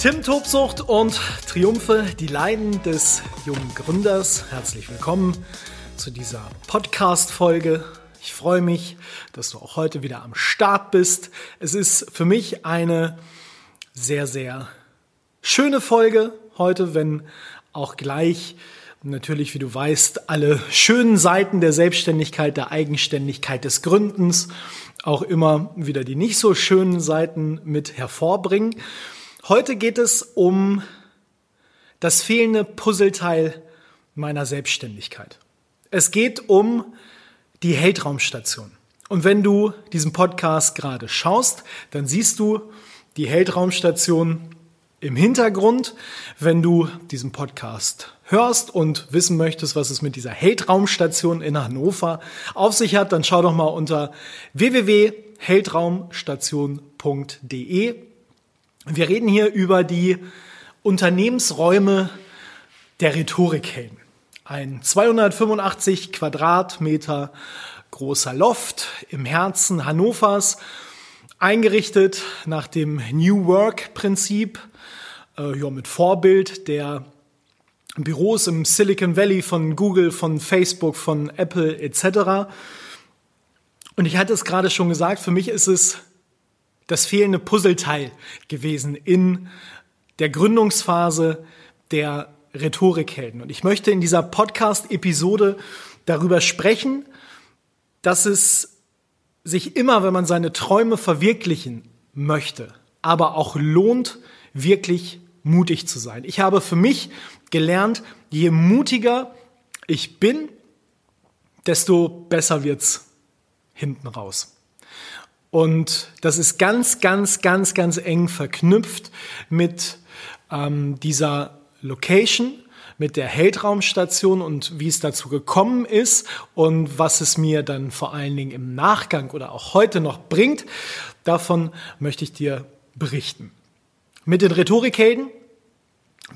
Tim Tobsucht und Triumphe, die Leiden des jungen Gründers. Herzlich willkommen zu dieser Podcast-Folge. Ich freue mich, dass du auch heute wieder am Start bist. Es ist für mich eine sehr, sehr schöne Folge heute, wenn auch gleich natürlich, wie du weißt, alle schönen Seiten der Selbstständigkeit, der Eigenständigkeit des Gründens auch immer wieder die nicht so schönen Seiten mit hervorbringen. Heute geht es um das fehlende Puzzleteil meiner Selbstständigkeit. Es geht um die Heldraumstation. Und wenn du diesen Podcast gerade schaust, dann siehst du die Heldraumstation im Hintergrund. Wenn du diesen Podcast hörst und wissen möchtest, was es mit dieser Heldraumstation in Hannover auf sich hat, dann schau doch mal unter www.heldraumstation.de wir reden hier über die Unternehmensräume der Rhetorikhelden. Ein 285 Quadratmeter großer Loft im Herzen Hannovers, eingerichtet nach dem New Work Prinzip, äh, ja, mit Vorbild der Büros im Silicon Valley von Google, von Facebook, von Apple etc. Und ich hatte es gerade schon gesagt, für mich ist es das fehlende Puzzleteil gewesen in der Gründungsphase der Rhetorikhelden. Und ich möchte in dieser Podcast-Episode darüber sprechen, dass es sich immer, wenn man seine Träume verwirklichen möchte, aber auch lohnt, wirklich mutig zu sein. Ich habe für mich gelernt, je mutiger ich bin, desto besser wird's hinten raus. Und das ist ganz, ganz, ganz, ganz eng verknüpft mit ähm, dieser Location, mit der Heldraumstation und wie es dazu gekommen ist und was es mir dann vor allen Dingen im Nachgang oder auch heute noch bringt. Davon möchte ich dir berichten. Mit den Rhetorikhelden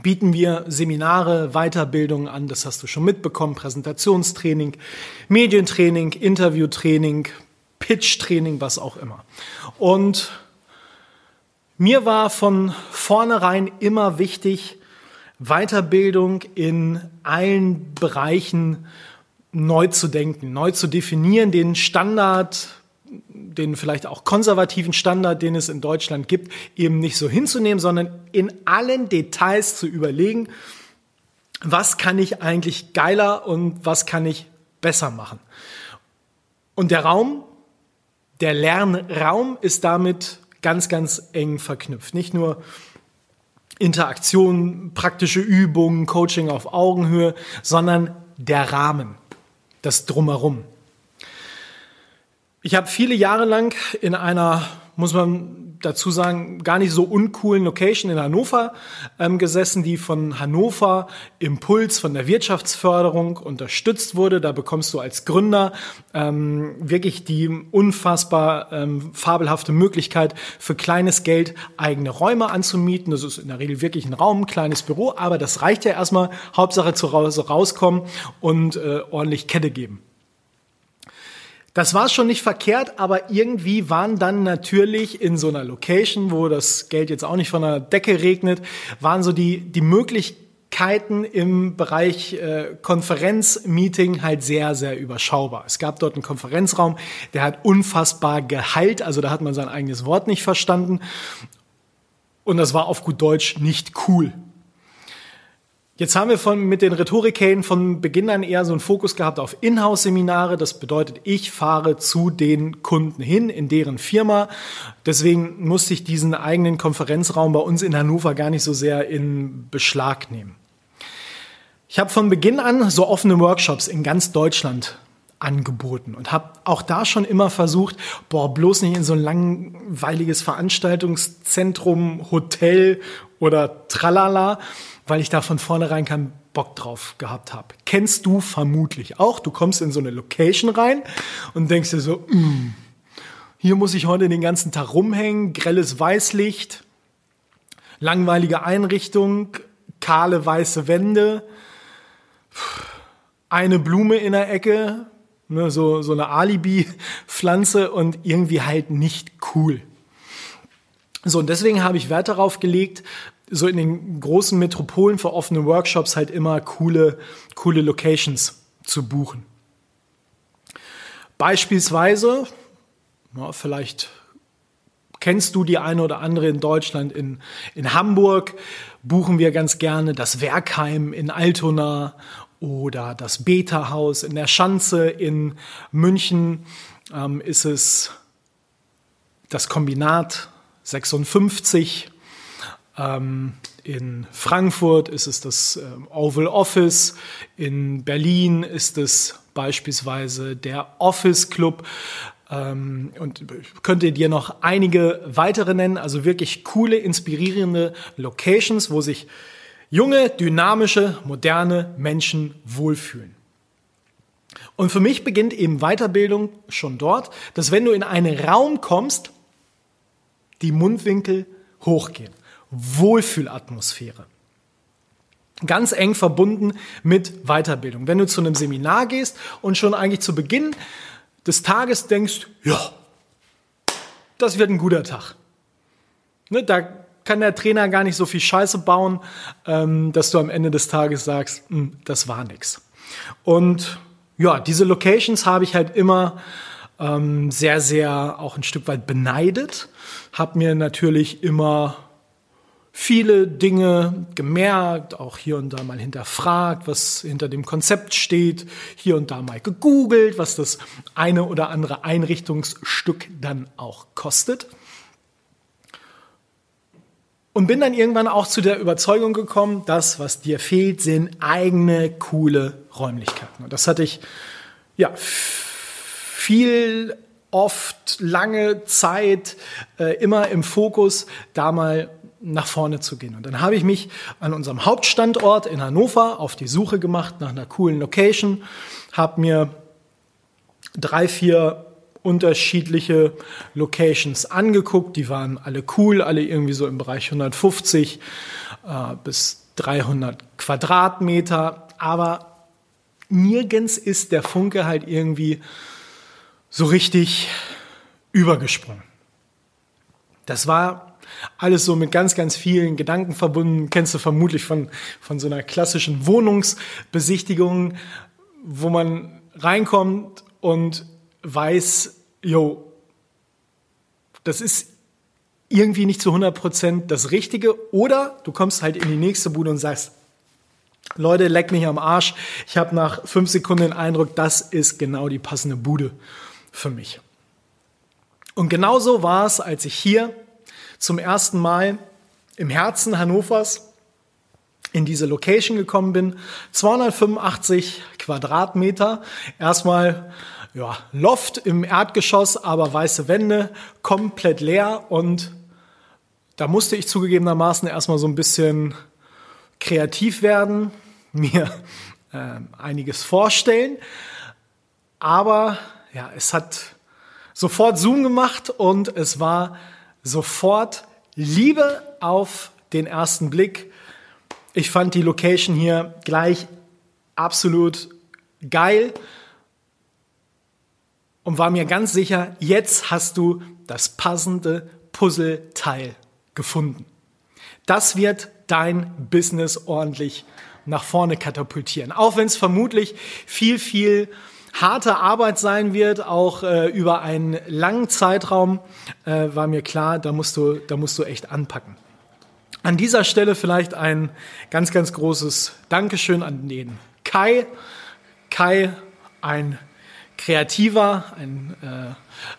bieten wir Seminare, Weiterbildungen an, das hast du schon mitbekommen, Präsentationstraining, Medientraining, Interviewtraining, Pitch-Training, was auch immer. Und mir war von vornherein immer wichtig, Weiterbildung in allen Bereichen neu zu denken, neu zu definieren, den Standard, den vielleicht auch konservativen Standard, den es in Deutschland gibt, eben nicht so hinzunehmen, sondern in allen Details zu überlegen, was kann ich eigentlich geiler und was kann ich besser machen. Und der Raum, der Lernraum ist damit ganz, ganz eng verknüpft. Nicht nur Interaktion, praktische Übungen, Coaching auf Augenhöhe, sondern der Rahmen, das Drumherum. Ich habe viele Jahre lang in einer, muss man dazu sagen, gar nicht so uncoolen Location in Hannover ähm, gesessen, die von Hannover Impuls von der Wirtschaftsförderung unterstützt wurde. Da bekommst du als Gründer ähm, wirklich die unfassbar ähm, fabelhafte Möglichkeit, für kleines Geld eigene Räume anzumieten. Das ist in der Regel wirklich ein Raum, ein kleines Büro, aber das reicht ja erstmal. Hauptsache zu Hause rauskommen und äh, ordentlich Kette geben. Das war schon nicht verkehrt, aber irgendwie waren dann natürlich in so einer Location, wo das Geld jetzt auch nicht von der Decke regnet, waren so die, die Möglichkeiten im Bereich äh, Konferenzmeeting halt sehr, sehr überschaubar. Es gab dort einen Konferenzraum, der hat unfassbar geheilt, also da hat man sein eigenes Wort nicht verstanden. Und das war auf gut Deutsch nicht cool. Jetzt haben wir von, mit den Rhetorikhelden von Beginn an eher so einen Fokus gehabt auf Inhouse-Seminare. Das bedeutet, ich fahre zu den Kunden hin, in deren Firma. Deswegen musste ich diesen eigenen Konferenzraum bei uns in Hannover gar nicht so sehr in Beschlag nehmen. Ich habe von Beginn an so offene Workshops in ganz Deutschland angeboten und habe auch da schon immer versucht, boah, bloß nicht in so ein langweiliges Veranstaltungszentrum, Hotel oder Tralala, weil ich da von vornherein keinen Bock drauf gehabt habe. Kennst du vermutlich auch. Du kommst in so eine Location rein und denkst dir so, mm, hier muss ich heute den ganzen Tag rumhängen, grelles Weißlicht, langweilige Einrichtung, kahle weiße Wände, eine Blume in der Ecke, ne, so, so eine Alibi-Pflanze und irgendwie halt nicht cool. So, und deswegen habe ich Wert darauf gelegt, so in den großen Metropolen für offene Workshops halt immer coole, coole Locations zu buchen. Beispielsweise, ja, vielleicht kennst du die eine oder andere in Deutschland, in, in Hamburg buchen wir ganz gerne das Werkheim in Altona oder das Beta-Haus in der Schanze in München ähm, ist es das Kombinat 56 ähm, in Frankfurt ist es das ähm, Oval Office, in Berlin ist es beispielsweise der Office Club ähm, und könnte dir noch einige weitere nennen, also wirklich coole, inspirierende Locations, wo sich junge, dynamische, moderne Menschen wohlfühlen. Und für mich beginnt eben Weiterbildung schon dort, dass wenn du in einen Raum kommst, die Mundwinkel hochgehen. Wohlfühlatmosphäre. Ganz eng verbunden mit Weiterbildung. Wenn du zu einem Seminar gehst und schon eigentlich zu Beginn des Tages denkst, ja, das wird ein guter Tag. Ne, da kann der Trainer gar nicht so viel Scheiße bauen, ähm, dass du am Ende des Tages sagst, hm, das war nix. Und ja, diese Locations habe ich halt immer ähm, sehr, sehr auch ein Stück weit beneidet. Hab mir natürlich immer viele Dinge gemerkt, auch hier und da mal hinterfragt, was hinter dem Konzept steht, hier und da mal gegoogelt, was das eine oder andere Einrichtungsstück dann auch kostet. Und bin dann irgendwann auch zu der Überzeugung gekommen, das, was dir fehlt, sind eigene coole Räumlichkeiten. Und das hatte ich ja viel, oft, lange Zeit äh, immer im Fokus, da mal nach vorne zu gehen. Und dann habe ich mich an unserem Hauptstandort in Hannover auf die Suche gemacht nach einer coolen Location, habe mir drei, vier unterschiedliche Locations angeguckt. Die waren alle cool, alle irgendwie so im Bereich 150 äh, bis 300 Quadratmeter. Aber nirgends ist der Funke halt irgendwie so richtig übergesprungen. Das war alles so mit ganz, ganz vielen Gedanken verbunden. Kennst du vermutlich von, von so einer klassischen Wohnungsbesichtigung, wo man reinkommt und weiß, yo, das ist irgendwie nicht zu 100 Prozent das Richtige. Oder du kommst halt in die nächste Bude und sagst, Leute, leck mich am Arsch. Ich habe nach fünf Sekunden den Eindruck, das ist genau die passende Bude für mich. Und genauso war es, als ich hier zum ersten Mal im Herzen Hannovers in diese Location gekommen bin. 285 Quadratmeter. Erstmal ja, Loft im Erdgeschoss, aber weiße Wände, komplett leer. Und da musste ich zugegebenermaßen erstmal so ein bisschen kreativ werden, mir äh, einiges vorstellen. Aber ja, es hat sofort Zoom gemacht und es war sofort Liebe auf den ersten Blick. Ich fand die Location hier gleich absolut geil und war mir ganz sicher, jetzt hast du das passende Puzzleteil gefunden. Das wird dein Business ordentlich nach vorne katapultieren. Auch wenn es vermutlich viel, viel harte Arbeit sein wird, auch äh, über einen langen Zeitraum, äh, war mir klar, da musst du, da musst du echt anpacken. An dieser Stelle vielleicht ein ganz, ganz großes Dankeschön an den Kai. Kai, ein Kreativer, ein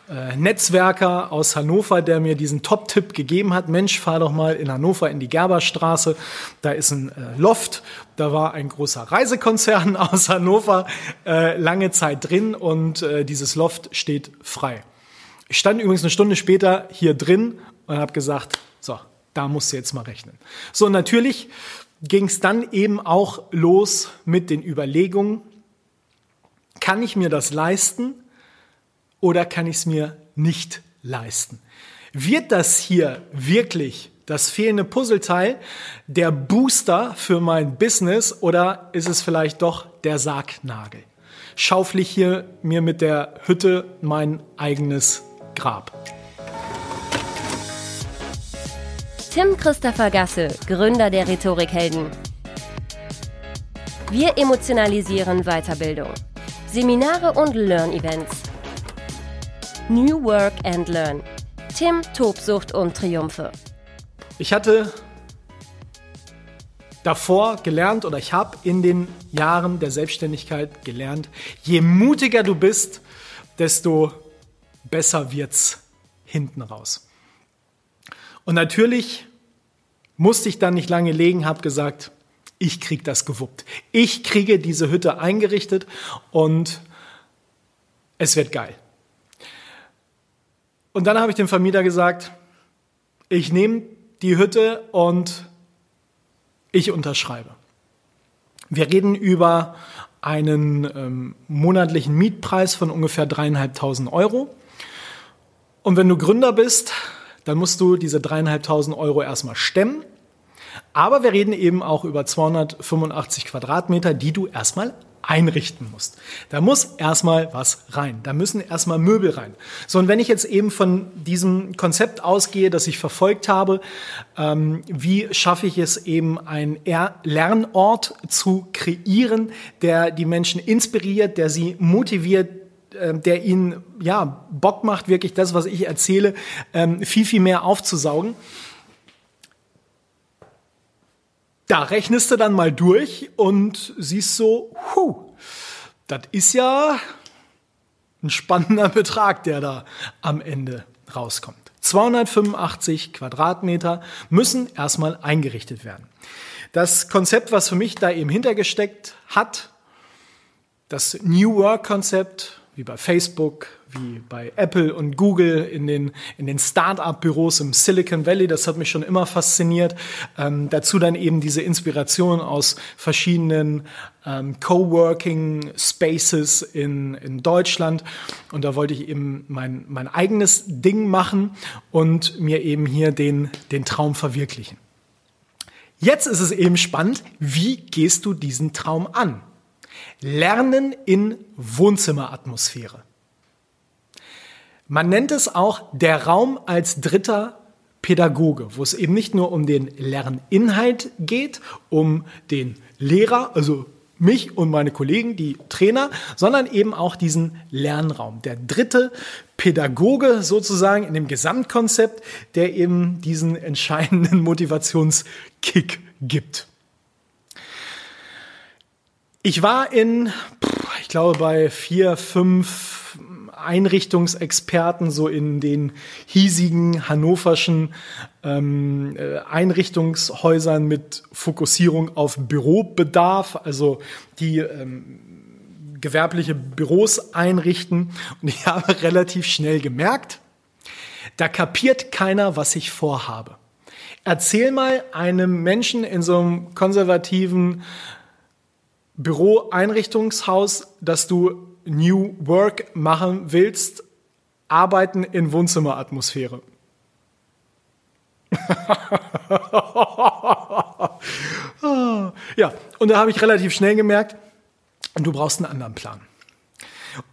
äh, äh, Netzwerker aus Hannover, der mir diesen Top-Tipp gegeben hat. Mensch, fahr doch mal in Hannover in die Gerberstraße. Da ist ein äh, Loft. Da war ein großer Reisekonzern aus Hannover äh, lange Zeit drin und äh, dieses Loft steht frei. Ich stand übrigens eine Stunde später hier drin und habe gesagt, so, da musst du jetzt mal rechnen. So, natürlich ging es dann eben auch los mit den Überlegungen, kann ich mir das leisten oder kann ich es mir nicht leisten? Wird das hier wirklich das fehlende Puzzleteil der Booster für mein Business oder ist es vielleicht doch der Sargnagel? Schaufel ich hier mir mit der Hütte mein eigenes Grab. Tim Christopher Gasse, Gründer der Rhetorikhelden. Wir emotionalisieren Weiterbildung. Seminare und Learn-Events. New Work and Learn. Tim, Tobsucht und Triumphe. Ich hatte davor gelernt oder ich habe in den Jahren der Selbstständigkeit gelernt, je mutiger du bist, desto besser wird's hinten raus. Und natürlich musste ich dann nicht lange legen, habe gesagt, ich krieg das gewuppt. Ich kriege diese Hütte eingerichtet und es wird geil. Und dann habe ich dem Vermieter gesagt, ich nehme die Hütte und ich unterschreibe. Wir reden über einen ähm, monatlichen Mietpreis von ungefähr dreieinhalbtausend Euro. Und wenn du Gründer bist, dann musst du diese dreieinhalbtausend Euro erstmal stemmen. Aber wir reden eben auch über 285 Quadratmeter, die du erstmal einrichten musst. Da muss erstmal was rein. Da müssen erstmal Möbel rein. So, und wenn ich jetzt eben von diesem Konzept ausgehe, das ich verfolgt habe, ähm, wie schaffe ich es eben, einen Lernort zu kreieren, der die Menschen inspiriert, der sie motiviert, ähm, der ihnen ja Bock macht, wirklich das, was ich erzähle, ähm, viel, viel mehr aufzusaugen. Da rechnest du dann mal durch und siehst so, huh, das ist ja ein spannender Betrag, der da am Ende rauskommt. 285 Quadratmeter müssen erstmal eingerichtet werden. Das Konzept, was für mich da eben hintergesteckt hat, das New Work Konzept, wie bei Facebook, wie bei Apple und Google in den, in den Start-up-Büros im Silicon Valley. Das hat mich schon immer fasziniert. Ähm, dazu dann eben diese Inspiration aus verschiedenen ähm, Coworking Spaces in, in Deutschland. Und da wollte ich eben mein, mein eigenes Ding machen und mir eben hier den, den Traum verwirklichen. Jetzt ist es eben spannend, wie gehst du diesen Traum an? Lernen in Wohnzimmeratmosphäre. Man nennt es auch der Raum als dritter Pädagoge, wo es eben nicht nur um den Lerninhalt geht, um den Lehrer, also mich und meine Kollegen, die Trainer, sondern eben auch diesen Lernraum. Der dritte Pädagoge sozusagen in dem Gesamtkonzept, der eben diesen entscheidenden Motivationskick gibt. Ich war in, ich glaube, bei vier, fünf Einrichtungsexperten so in den hiesigen hannoverschen ähm, äh, Einrichtungshäusern mit Fokussierung auf Bürobedarf, also die ähm, gewerbliche Büros einrichten. Und ich habe relativ schnell gemerkt, da kapiert keiner, was ich vorhabe. Erzähl mal einem Menschen in so einem konservativen Büroeinrichtungshaus, dass du New Work machen willst, arbeiten in Wohnzimmeratmosphäre. ja, und da habe ich relativ schnell gemerkt, du brauchst einen anderen Plan.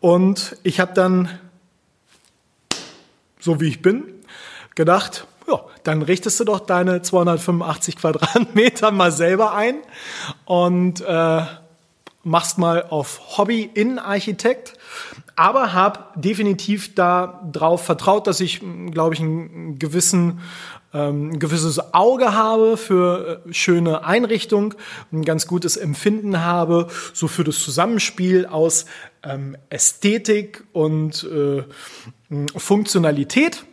Und ich habe dann, so wie ich bin, gedacht, ja, dann richtest du doch deine 285 Quadratmeter mal selber ein und äh, machst mal auf Hobby-Innenarchitekt, aber habe definitiv darauf vertraut, dass ich, glaube ich, einen gewissen ähm, ein gewisses Auge habe für äh, schöne Einrichtung, ein ganz gutes Empfinden habe, so für das Zusammenspiel aus ähm, Ästhetik und äh, Funktionalität.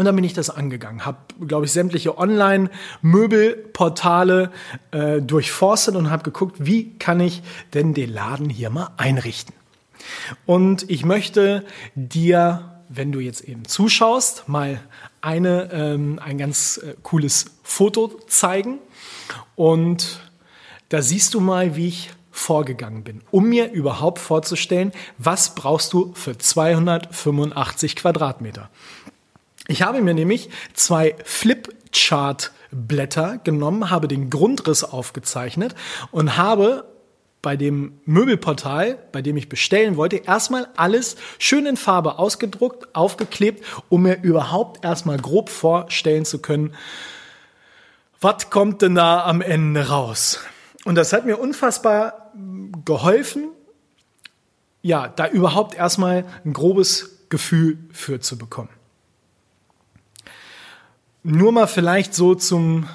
Und dann bin ich das angegangen, habe, glaube ich, sämtliche Online-Möbelportale äh, durchforstet und habe geguckt, wie kann ich denn den Laden hier mal einrichten. Und ich möchte dir wenn du jetzt eben zuschaust, mal eine, ähm, ein ganz äh, cooles Foto zeigen. Und da siehst du mal, wie ich vorgegangen bin, um mir überhaupt vorzustellen, was brauchst du für 285 Quadratmeter. Ich habe mir nämlich zwei Flipchart-Blätter genommen, habe den Grundriss aufgezeichnet und habe bei dem Möbelportal, bei dem ich bestellen wollte, erstmal alles schön in Farbe ausgedruckt, aufgeklebt, um mir überhaupt erstmal grob vorstellen zu können, was kommt denn da am Ende raus? Und das hat mir unfassbar geholfen, ja, da überhaupt erstmal ein grobes Gefühl für zu bekommen. Nur mal vielleicht so zum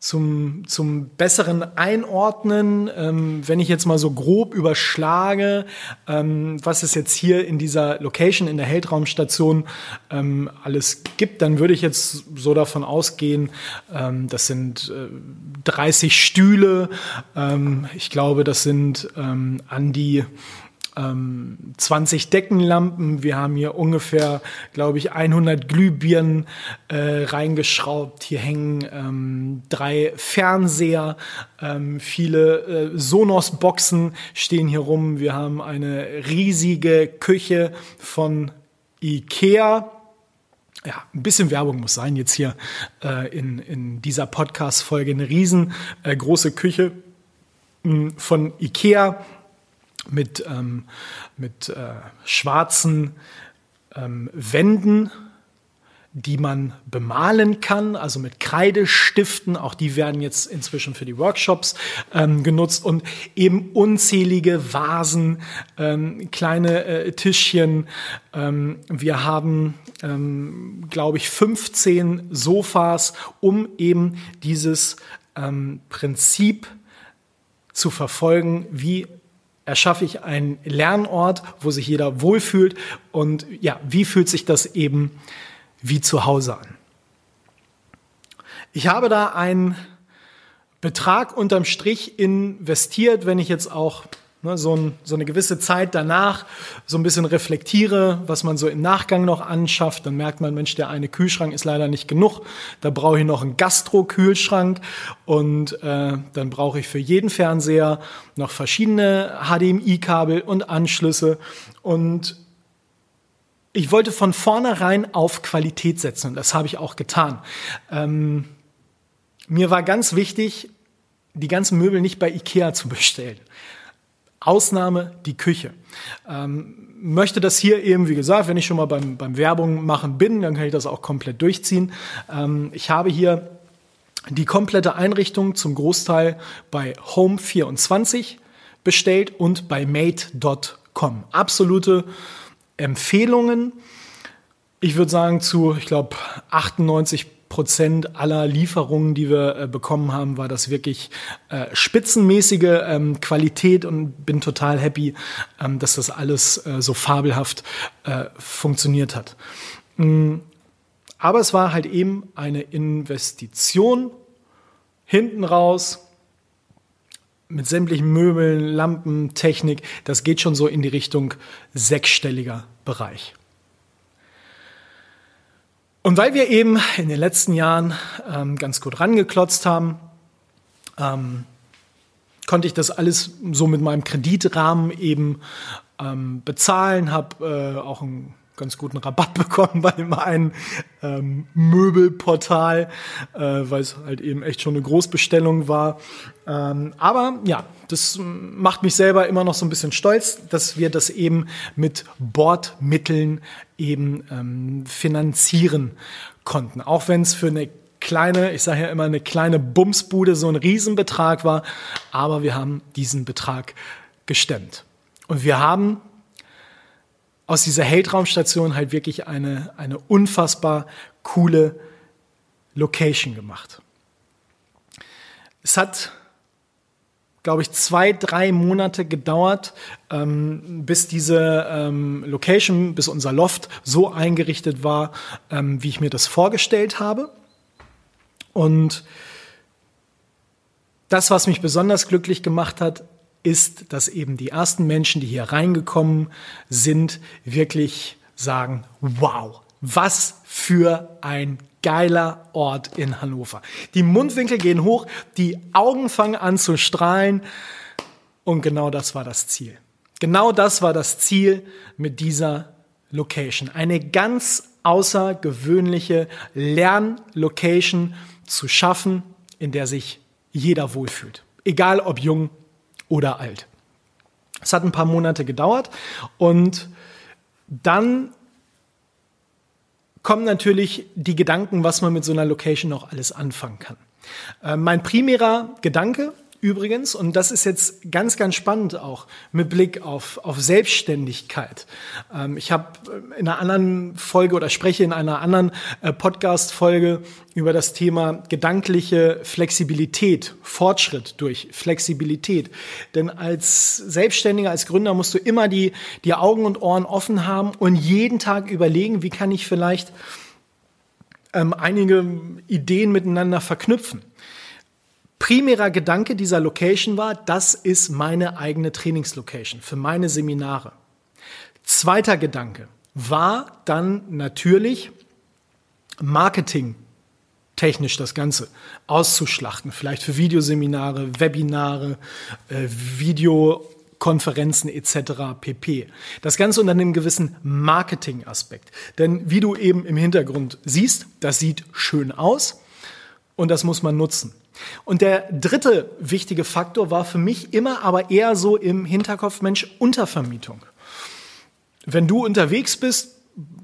zum, zum besseren Einordnen, ähm, wenn ich jetzt mal so grob überschlage, ähm, was es jetzt hier in dieser Location, in der Heldraumstation ähm, alles gibt, dann würde ich jetzt so davon ausgehen, ähm, das sind äh, 30 Stühle, ähm, ich glaube, das sind ähm, an die 20 ähm, Deckenlampen. Wir haben hier ungefähr, glaube ich, 100 Glühbirnen äh, reingeschraubt. Hier hängen ähm, drei Fernseher, ähm, viele äh, Sonos-Boxen stehen hier rum. Wir haben eine riesige Küche von Ikea. Ja, ein bisschen Werbung muss sein jetzt hier äh, in, in dieser Podcast-Folge. Eine riesengroße äh, Küche mh, hm, von Ikea mit, ähm, mit äh, schwarzen ähm, Wänden, die man bemalen kann, also mit Kreidestiften. Auch die werden jetzt inzwischen für die Workshops ähm, genutzt und eben unzählige Vasen, ähm, kleine äh, Tischchen. Ähm, wir haben, ähm, glaube ich, 15 Sofas, um eben dieses ähm, Prinzip zu verfolgen, wie erschaffe ich einen Lernort, wo sich jeder wohlfühlt und ja, wie fühlt sich das eben wie zu Hause an. Ich habe da einen Betrag unterm Strich investiert, wenn ich jetzt auch Ne, so, ein, so, eine gewisse Zeit danach so ein bisschen reflektiere, was man so im Nachgang noch anschafft, dann merkt man, Mensch, der eine Kühlschrank ist leider nicht genug. Da brauche ich noch einen Gastro-Kühlschrank und äh, dann brauche ich für jeden Fernseher noch verschiedene HDMI-Kabel und Anschlüsse und ich wollte von vornherein auf Qualität setzen und das habe ich auch getan. Ähm, mir war ganz wichtig, die ganzen Möbel nicht bei Ikea zu bestellen. Ausnahme die Küche. Ähm, möchte das hier eben, wie gesagt, wenn ich schon mal beim, beim Werbung machen bin, dann kann ich das auch komplett durchziehen. Ähm, ich habe hier die komplette Einrichtung zum Großteil bei Home24 bestellt und bei made.com. Absolute Empfehlungen. Ich würde sagen zu, ich glaube, 98 Prozent aller Lieferungen, die wir äh, bekommen haben, war das wirklich äh, spitzenmäßige ähm, Qualität und bin total happy, ähm, dass das alles äh, so fabelhaft äh, funktioniert hat. Mhm. Aber es war halt eben eine Investition hinten raus mit sämtlichen Möbeln, Lampen, Technik. Das geht schon so in die Richtung sechsstelliger Bereich. Und weil wir eben in den letzten Jahren ähm, ganz gut rangeklotzt haben, ähm, konnte ich das alles so mit meinem Kreditrahmen eben ähm, bezahlen, habe äh, auch einen ganz guten Rabatt bekommen bei dem einen ähm, Möbelportal, äh, weil es halt eben echt schon eine Großbestellung war. Ähm, aber ja, das macht mich selber immer noch so ein bisschen stolz, dass wir das eben mit Bordmitteln eben ähm, finanzieren konnten. Auch wenn es für eine kleine, ich sage ja immer eine kleine Bumsbude so ein Riesenbetrag war, aber wir haben diesen Betrag gestemmt. Und wir haben aus dieser Heldraumstation halt wirklich eine, eine unfassbar coole Location gemacht. Es hat, glaube ich, zwei, drei Monate gedauert, ähm, bis diese ähm, Location, bis unser Loft so eingerichtet war, ähm, wie ich mir das vorgestellt habe. Und das, was mich besonders glücklich gemacht hat, ist, dass eben die ersten Menschen, die hier reingekommen sind, wirklich sagen, wow, was für ein geiler Ort in Hannover. Die Mundwinkel gehen hoch, die Augen fangen an zu strahlen und genau das war das Ziel. Genau das war das Ziel mit dieser Location. Eine ganz außergewöhnliche Lernlocation zu schaffen, in der sich jeder wohlfühlt. Egal ob jung oder alt. Es hat ein paar Monate gedauert und dann kommen natürlich die Gedanken, was man mit so einer Location noch alles anfangen kann. Äh, mein primärer Gedanke übrigens, und das ist jetzt ganz, ganz spannend auch mit Blick auf, auf Selbstständigkeit. Ähm, ich habe in einer anderen Folge oder spreche in einer anderen äh, Podcast-Folge über das Thema gedankliche Flexibilität, Fortschritt durch Flexibilität. Denn als Selbstständiger, als Gründer musst du immer die, die Augen und Ohren offen haben und jeden Tag überlegen, wie kann ich vielleicht ähm, einige Ideen miteinander verknüpfen primärer Gedanke dieser Location war, das ist meine eigene Trainingslocation für meine Seminare. Zweiter Gedanke war dann natürlich Marketing technisch das Ganze auszuschlachten, vielleicht für Videoseminare, Webinare, äh, Videokonferenzen etc. pp. Das Ganze unter einem gewissen Marketing-Aspekt. Denn wie du eben im Hintergrund siehst, das sieht schön aus und das muss man nutzen. Und der dritte wichtige Faktor war für mich immer aber eher so im Hinterkopf, Mensch, Untervermietung. Wenn du unterwegs bist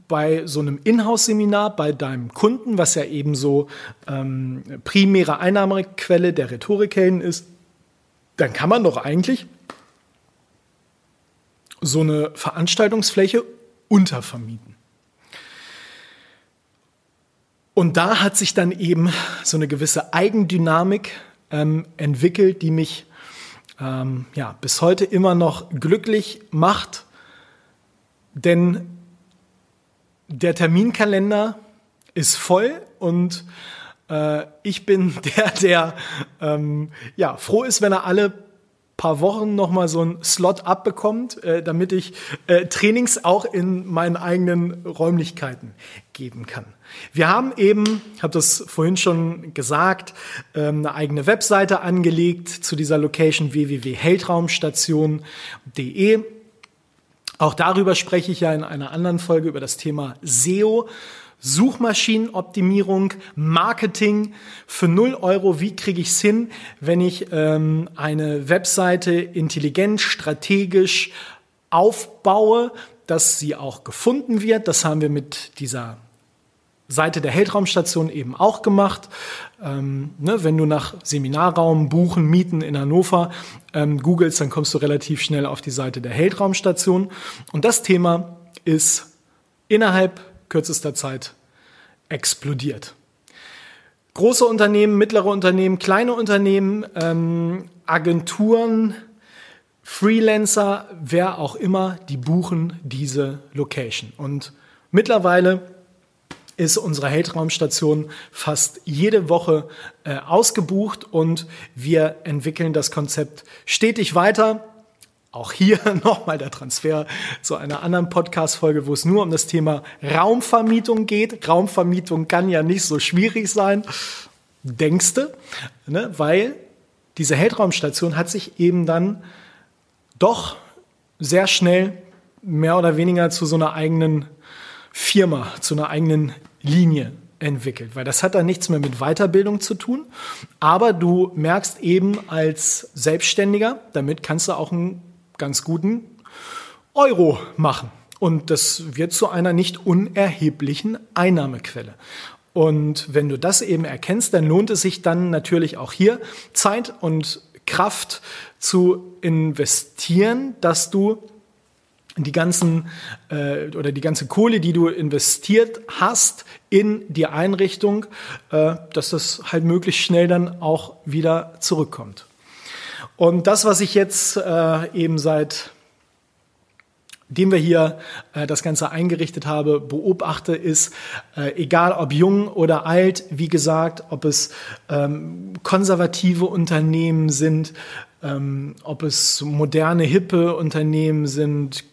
bei so einem Inhouse-Seminar bei deinem Kunden, was ja eben so ähm, primäre Einnahmequelle der Rhetorikhelden ist, dann kann man doch eigentlich so eine Veranstaltungsfläche untervermieten. Und da hat sich dann eben so eine gewisse Eigendynamik ähm, entwickelt, die mich ähm, ja, bis heute immer noch glücklich macht. Denn der Terminkalender ist voll und äh, ich bin der, der ähm, ja, froh ist, wenn er alle paar Wochen noch mal so einen Slot abbekommt, äh, damit ich äh, Trainings auch in meinen eigenen Räumlichkeiten geben kann. Wir haben eben, ich habe das vorhin schon gesagt, ähm, eine eigene Webseite angelegt zu dieser Location www.heldraumstation.de. Auch darüber spreche ich ja in einer anderen Folge über das Thema SEO. Suchmaschinenoptimierung, Marketing für 0 Euro. Wie kriege ich es hin, wenn ich ähm, eine Webseite intelligent, strategisch aufbaue, dass sie auch gefunden wird? Das haben wir mit dieser Seite der Heldraumstation eben auch gemacht. Ähm, ne, wenn du nach Seminarraum buchen, mieten in Hannover ähm, googelst, dann kommst du relativ schnell auf die Seite der Heldraumstation. Und das Thema ist innerhalb kürzester Zeit explodiert. Große Unternehmen, mittlere Unternehmen, kleine Unternehmen, ähm, Agenturen, Freelancer, wer auch immer, die buchen diese Location. Und mittlerweile ist unsere Heldraumstation fast jede Woche äh, ausgebucht und wir entwickeln das Konzept stetig weiter. Auch hier nochmal der Transfer zu einer anderen Podcast-Folge, wo es nur um das Thema Raumvermietung geht. Raumvermietung kann ja nicht so schwierig sein, denkste, ne? weil diese Heldraumstation hat sich eben dann doch sehr schnell mehr oder weniger zu so einer eigenen Firma, zu einer eigenen Linie entwickelt, weil das hat dann nichts mehr mit Weiterbildung zu tun, aber du merkst eben als Selbstständiger, damit kannst du auch einen ganz guten Euro machen. Und das wird zu einer nicht unerheblichen Einnahmequelle. Und wenn du das eben erkennst, dann lohnt es sich dann natürlich auch hier Zeit und Kraft zu investieren, dass du die ganzen äh, oder die ganze Kohle, die du investiert hast in die Einrichtung, äh, dass das halt möglichst schnell dann auch wieder zurückkommt. Und das, was ich jetzt äh, eben seit dem wir hier äh, das Ganze eingerichtet habe, beobachte, ist, äh, egal ob jung oder alt, wie gesagt, ob es ähm, konservative Unternehmen sind, ähm, ob es moderne, hippe Unternehmen sind,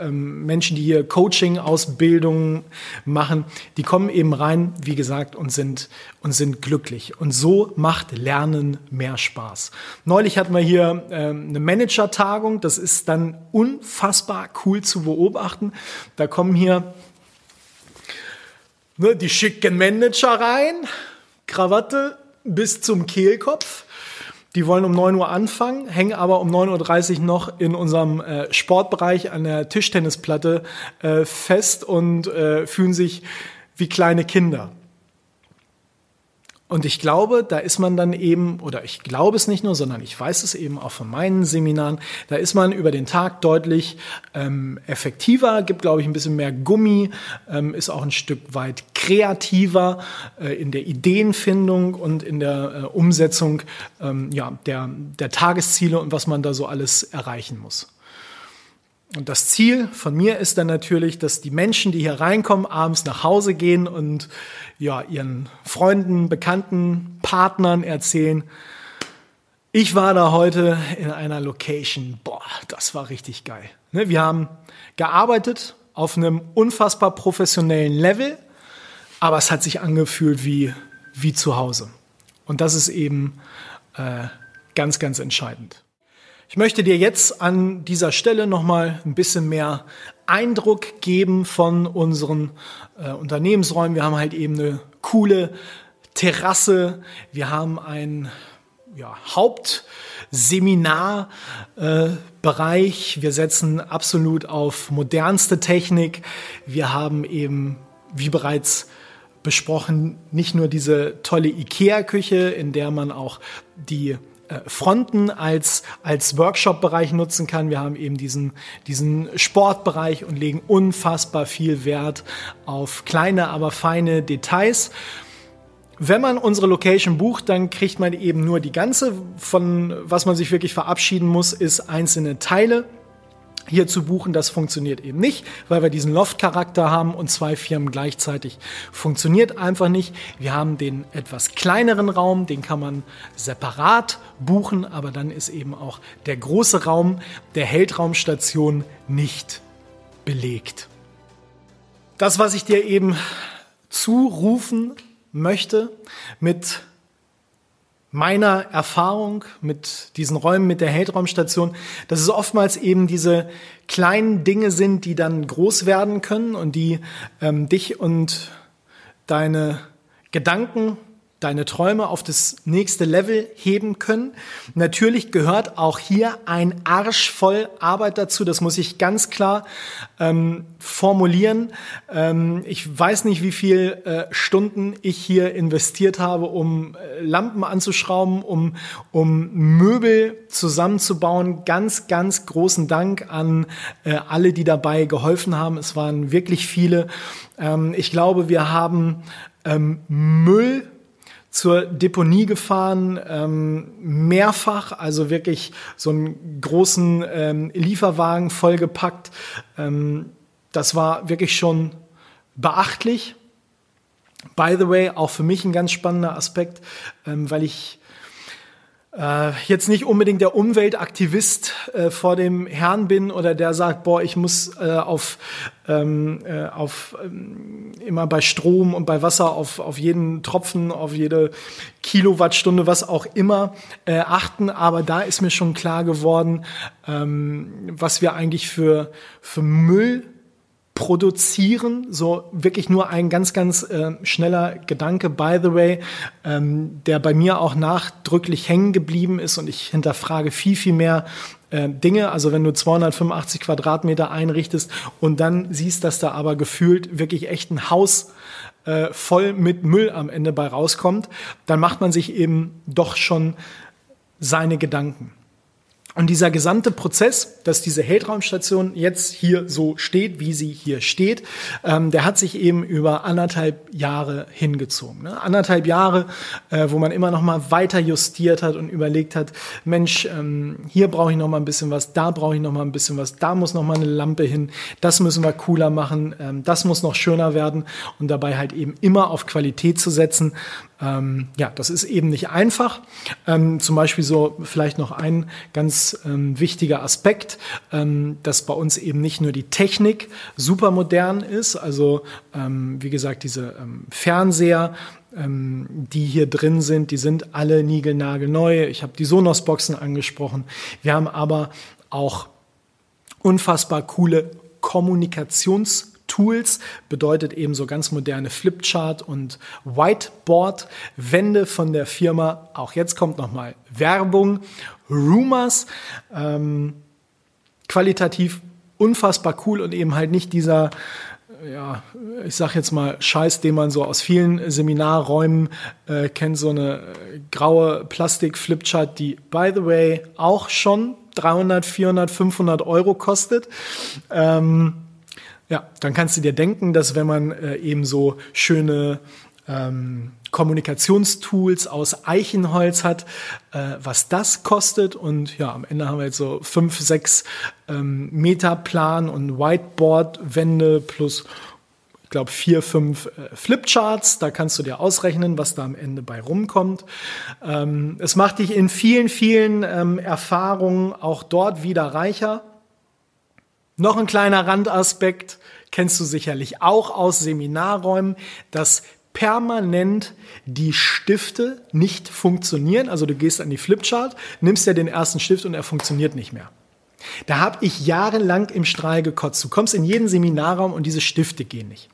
ähm, Menschen, die hier Coaching-Ausbildungen machen, die kommen eben rein, wie gesagt, und sind, und sind glücklich. Und so macht Lernen mehr Spaß. Neulich hatten wir hier ähm, eine Manager-Tagung. Das ist dann unfassbar cool zu beobachten. Da kommen hier ne, die schicken Manager rein, Krawatte bis zum Kehlkopf die wollen um 9 Uhr anfangen, hängen aber um 9.30 Uhr noch in unserem äh, Sportbereich an der Tischtennisplatte äh, fest und äh, fühlen sich wie kleine Kinder. Und ich glaube, da ist man dann eben, oder ich glaube es nicht nur, sondern ich weiß es eben auch von meinen Seminaren, da ist man über den Tag deutlich ähm, effektiver, gibt, glaube ich, ein bisschen mehr Gummi, ähm, ist auch ein Stück weit kreativer äh, in der Ideenfindung und in der äh, Umsetzung ähm, ja, der, der Tagesziele und was man da so alles erreichen muss. Und das Ziel von mir ist dann natürlich, dass die Menschen, die hier reinkommen, abends nach Hause gehen und ja, ihren Freunden, Bekannten, Partnern erzählen, ich war da heute in einer Location, boah, das war richtig geil. Ne, wir haben gearbeitet auf einem unfassbar professionellen Level, aber es hat sich angefühlt wie, wie zu Hause. Und das ist eben äh, ganz, ganz entscheidend. Ich möchte dir jetzt an dieser Stelle nochmal ein bisschen mehr Eindruck geben von unseren äh, Unternehmensräumen. Wir haben halt eben eine coole Terrasse. Wir haben ein ja, Hauptseminarbereich. Äh, wir setzen absolut auf modernste Technik. Wir haben eben, wie bereits besprochen, nicht nur diese tolle IKEA-Küche, in der man auch die Fronten als, als Workshop-Bereich nutzen kann. Wir haben eben diesen, diesen Sportbereich und legen unfassbar viel Wert auf kleine, aber feine Details. Wenn man unsere Location bucht, dann kriegt man eben nur die ganze. Von was man sich wirklich verabschieden muss, ist einzelne Teile hier zu buchen. Das funktioniert eben nicht, weil wir diesen Loft-Charakter haben und zwei Firmen gleichzeitig. Funktioniert einfach nicht. Wir haben den etwas kleineren Raum, den kann man separat buchen, aber dann ist eben auch der große Raum der Heldraumstation nicht belegt. Das, was ich dir eben zurufen möchte mit meiner Erfahrung mit diesen Räumen, mit der Heldraumstation, dass es oftmals eben diese kleinen Dinge sind, die dann groß werden können und die ähm, dich und deine Gedanken deine Träume auf das nächste Level heben können. Natürlich gehört auch hier ein Arsch voll Arbeit dazu. Das muss ich ganz klar ähm, formulieren. Ähm, ich weiß nicht, wie viel äh, Stunden ich hier investiert habe, um äh, Lampen anzuschrauben, um, um Möbel zusammenzubauen. Ganz, ganz großen Dank an äh, alle, die dabei geholfen haben. Es waren wirklich viele. Ähm, ich glaube, wir haben ähm, Müll zur Deponie gefahren, ähm, mehrfach, also wirklich so einen großen ähm, Lieferwagen vollgepackt. Ähm, das war wirklich schon beachtlich. By the way, auch für mich ein ganz spannender Aspekt, ähm, weil ich äh, jetzt nicht unbedingt der Umweltaktivist äh, vor dem Herrn bin oder der sagt, boah, ich muss äh, auf, ähm, äh, auf ähm, immer bei Strom und bei Wasser auf, auf jeden Tropfen, auf jede Kilowattstunde, was auch immer äh, achten. Aber da ist mir schon klar geworden, ähm, was wir eigentlich für, für Müll produzieren. So wirklich nur ein ganz, ganz äh, schneller Gedanke, by the way, ähm, der bei mir auch nachdrücklich hängen geblieben ist und ich hinterfrage viel, viel mehr äh, Dinge. Also wenn du 285 Quadratmeter einrichtest und dann siehst, dass da aber gefühlt wirklich echt ein Haus äh, voll mit Müll am Ende bei rauskommt, dann macht man sich eben doch schon seine Gedanken. Und dieser gesamte Prozess, dass diese Heldraumstation jetzt hier so steht, wie sie hier steht, ähm, der hat sich eben über anderthalb Jahre hingezogen. Ne? Anderthalb Jahre, äh, wo man immer noch mal weiter justiert hat und überlegt hat, Mensch, ähm, hier brauche ich noch mal ein bisschen was, da brauche ich noch mal ein bisschen was, da muss noch mal eine Lampe hin, das müssen wir cooler machen, ähm, das muss noch schöner werden und dabei halt eben immer auf Qualität zu setzen. Ähm, ja, das ist eben nicht einfach. Ähm, zum Beispiel so vielleicht noch ein ganz ähm, wichtiger Aspekt, ähm, dass bei uns eben nicht nur die Technik super modern ist, also ähm, wie gesagt, diese ähm, Fernseher, ähm, die hier drin sind, die sind alle niegelnagelneu. Ich habe die Sonos-Boxen angesprochen. Wir haben aber auch unfassbar coole Kommunikations- Tools bedeutet eben so ganz moderne Flipchart und Whiteboard-Wände von der Firma. Auch jetzt kommt nochmal Werbung. Rumors, ähm, qualitativ unfassbar cool und eben halt nicht dieser ja, ich sag jetzt mal Scheiß, den man so aus vielen Seminarräumen äh, kennt, so eine graue Plastik-Flipchart, die, by the way, auch schon 300, 400, 500 Euro kostet. Ähm, ja, dann kannst du dir denken, dass wenn man äh, eben so schöne ähm, Kommunikationstools aus Eichenholz hat, äh, was das kostet. Und ja, am Ende haben wir jetzt so fünf, sechs ähm, Meter Plan und Whiteboard-Wände plus, ich glaube, vier, fünf äh, Flipcharts. Da kannst du dir ausrechnen, was da am Ende bei rumkommt. Ähm, es macht dich in vielen, vielen ähm, Erfahrungen auch dort wieder reicher. Noch ein kleiner Randaspekt, kennst du sicherlich auch aus Seminarräumen, dass permanent die Stifte nicht funktionieren. Also du gehst an die Flipchart, nimmst ja den ersten Stift und er funktioniert nicht mehr. Da habe ich jahrelang im Strahl gekotzt. Du kommst in jeden Seminarraum und diese Stifte gehen nicht.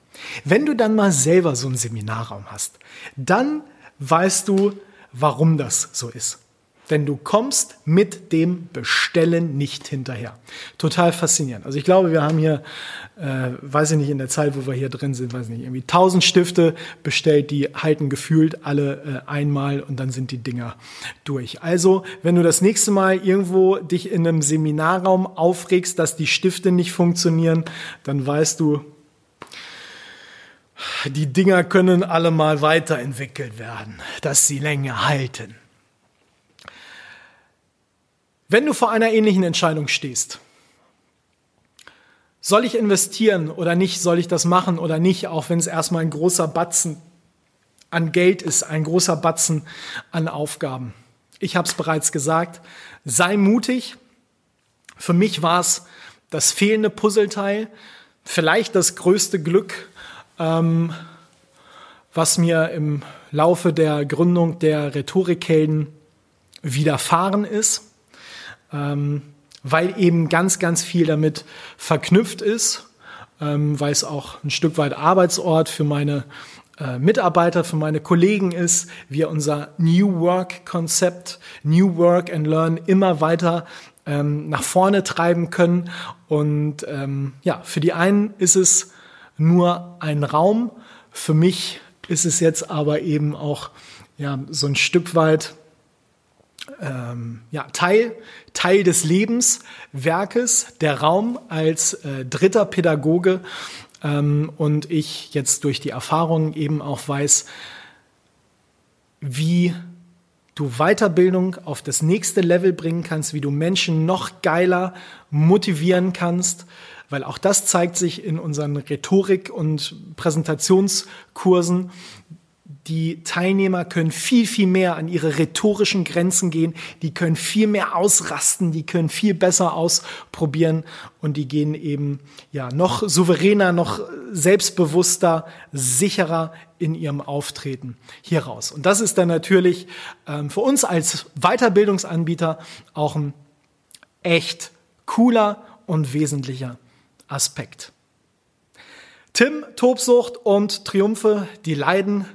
Wenn du dann mal selber so einen Seminarraum hast, dann weißt du, warum das so ist. Denn du kommst mit dem Bestellen nicht hinterher. Total faszinierend. Also ich glaube, wir haben hier, äh, weiß ich nicht, in der Zeit, wo wir hier drin sind, weiß ich nicht, irgendwie tausend Stifte bestellt, die halten gefühlt alle äh, einmal und dann sind die Dinger durch. Also, wenn du das nächste Mal irgendwo dich in einem Seminarraum aufregst, dass die Stifte nicht funktionieren, dann weißt du, die Dinger können alle mal weiterentwickelt werden, dass sie länger halten. Wenn du vor einer ähnlichen Entscheidung stehst, soll ich investieren oder nicht, soll ich das machen oder nicht, auch wenn es erstmal ein großer Batzen an Geld ist, ein großer Batzen an Aufgaben. Ich habe es bereits gesagt, sei mutig. Für mich war es das fehlende Puzzleteil, vielleicht das größte Glück, ähm, was mir im Laufe der Gründung der Rhetorikhelden widerfahren ist ähm, weil eben ganz, ganz viel damit verknüpft ist, ähm, weil es auch ein Stück weit Arbeitsort für meine äh, Mitarbeiter, für meine Kollegen ist, wir unser New Work-Konzept, New Work and Learn immer weiter ähm, nach vorne treiben können. Und ähm, ja, für die einen ist es nur ein Raum, für mich ist es jetzt aber eben auch ja, so ein Stück weit ähm, ja, Teil, Teil des Lebenswerkes, der Raum als äh, dritter Pädagoge. Ähm, und ich jetzt durch die Erfahrung eben auch weiß, wie du Weiterbildung auf das nächste Level bringen kannst, wie du Menschen noch geiler motivieren kannst, weil auch das zeigt sich in unseren Rhetorik- und Präsentationskursen, die Teilnehmer können viel, viel mehr an ihre rhetorischen Grenzen gehen, die können viel mehr ausrasten, die können viel besser ausprobieren und die gehen eben ja noch souveräner, noch selbstbewusster, sicherer in ihrem Auftreten hier raus. Und das ist dann natürlich ähm, für uns als Weiterbildungsanbieter auch ein echt cooler und wesentlicher Aspekt. Tim, Tobsucht und Triumphe, die Leiden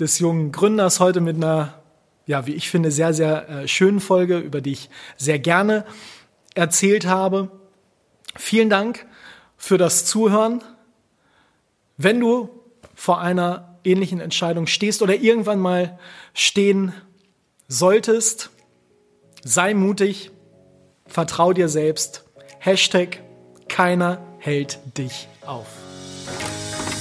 des jungen Gründers heute mit einer, ja, wie ich finde, sehr, sehr äh, schönen Folge, über die ich sehr gerne erzählt habe. Vielen Dank für das Zuhören. Wenn du vor einer ähnlichen Entscheidung stehst oder irgendwann mal stehen solltest, sei mutig, vertrau dir selbst. Hashtag keiner hält dich auf.